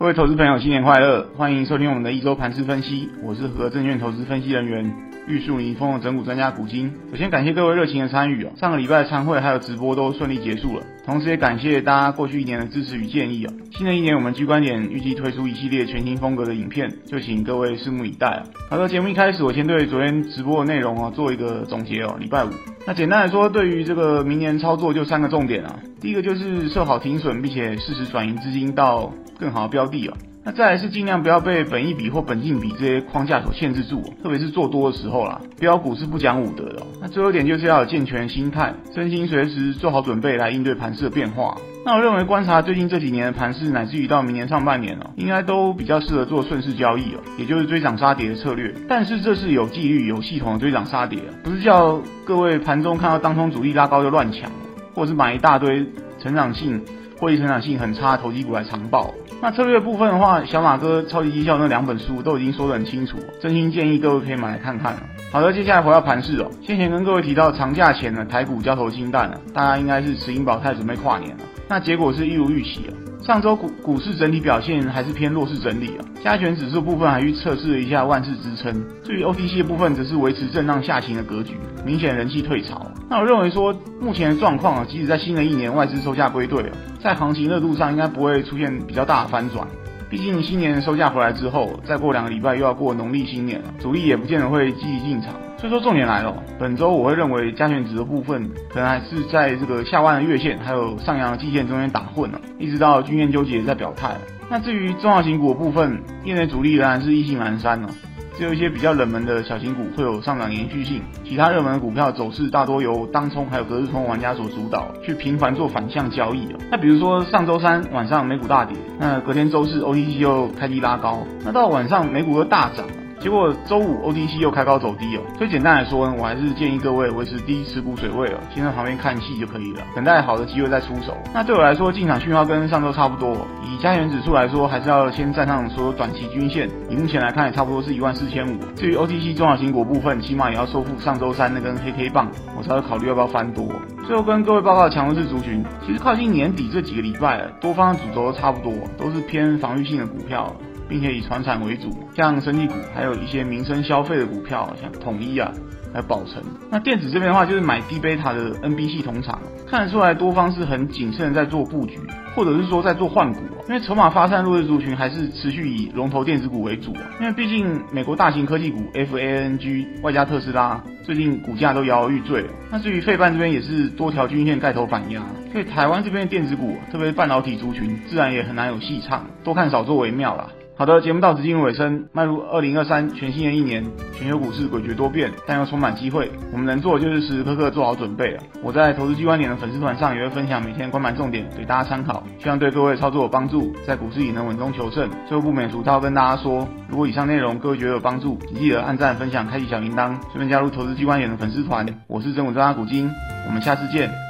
各位投资朋友，新年快乐！欢迎收听我们的一周盘势分析，我是和证券投资分析人员玉树临风的整股专家古今。首先感谢各位热情的参与哦，上个礼拜的参会还有直播都顺利结束了，同时也感谢大家过去一年的支持与建议哦。新的一年我们 G 观点预计推出一系列全新风格的影片，就请各位拭目以待。好的，节目一开始我先对昨天直播的内容啊做一个总结哦。礼拜五，那简单来说，对于这个明年操作就三个重点啊，第一个就是设好停损，并且适时转移资金到更好的标的哦。那再来是尽量不要被本益比或本净比这些框架所限制住，特别是做多的时候啦，标股是不讲武德的。那最后一点就是要有健全心态，身心随时做好准备来应对盘势的变化。那我认为观察最近这几年的盘势，乃至于到明年上半年哦，应该都比较适合做顺势交易哦，也就是追涨杀跌的策略。但是这是有纪律、有系统的追涨杀跌，不是叫各位盘中看到当冲主力拉高就乱抢，或者是买一大堆成长性。获利成长性很差的投机股来长抱。那策略部分的话，小马哥超级绩效那两本书都已经说得很清楚，真心建议各位可以买来看看。好的，接下来回到盘势哦。先前跟各位提到长假前呢，台股交投清淡了，大家应该是持盈保泰准备跨年了。那结果是一如预期了。上周股股市整体表现还是偏弱势整理啊，加权指数部分还去测试了一下万事支撑，至于 OTC 部分则是维持震荡下行的格局，明显人气退潮。那我认为说目前的状况啊，即使在新的一年外资收下归队啊，在行情热度上应该不会出现比较大的翻转。毕竟新年收假回来之后，再过两个礼拜又要过农历新年了，主力也不见得会积极进场。所以说重点来了，本周我会认为加权值的部分可能还是在这个下弯的月线还有上扬的季线中间打混了，一直到均线纠结在表态。那至于重要型股的部分，业内主力仍然是意兴阑珊了。只有一些比较冷门的小型股会有上涨延续性，其他热门的股票走势大多由当冲还有隔日冲玩家所主导，去频繁做反向交易。那比如说上周三晚上美股大跌，那隔天周四 OTC 又开低拉高，那到晚上美股又大涨。结果周五 OTC 又开高走低哦，所以简单来说呢，我还是建议各位维持低持股水位哦，先在旁边看戏就可以了，等待好的机会再出手。那对我来说，进场讯号跟上周差不多。以加权指数来说，还是要先站上所有短期均线，以目前来看也差不多是一万四千五。至于 OTC 中小型股部分，起码也要收复上周三那根黑 K 棒，我才会考虑要不要翻多。最后跟各位报告的强势族群，其实靠近年底这几个礼拜，多方的主轴都差不多，都是偏防御性的股票。并且以传产为主，像生技股，还有一些民生消费的股票，像统一啊，还有宝成。那电子这边的话，就是买低贝塔的 NB 系统厂，看得出来多方是很谨慎在做布局，或者是说在做换股。因为筹码发散弱势族群还是持续以龙头电子股为主。因为毕竟美国大型科技股 FANG 外加特斯拉，最近股价都摇摇欲坠了。那至于费半这边也是多条均线盖头反压，所以台湾这边的电子股，特别是半导体族群，自然也很难有戏唱，多看少做为妙啦。好的，节目到此进入尾声，迈入二零二三全新的一年，全球股市诡谲多变，但又充满机会。我们能做的就是时时刻刻做好准备了。我在投资机关点的粉丝团上也会分享每天关盘重点给大家参考，希望对各位操作有帮助，在股市里能稳中求胜。最后不免俗套跟大家说，如果以上内容各位觉得有帮助，请记得按赞、分享、开启小铃铛，顺便加入投资机关点的粉丝团。我是整股专家古今，我们下次见。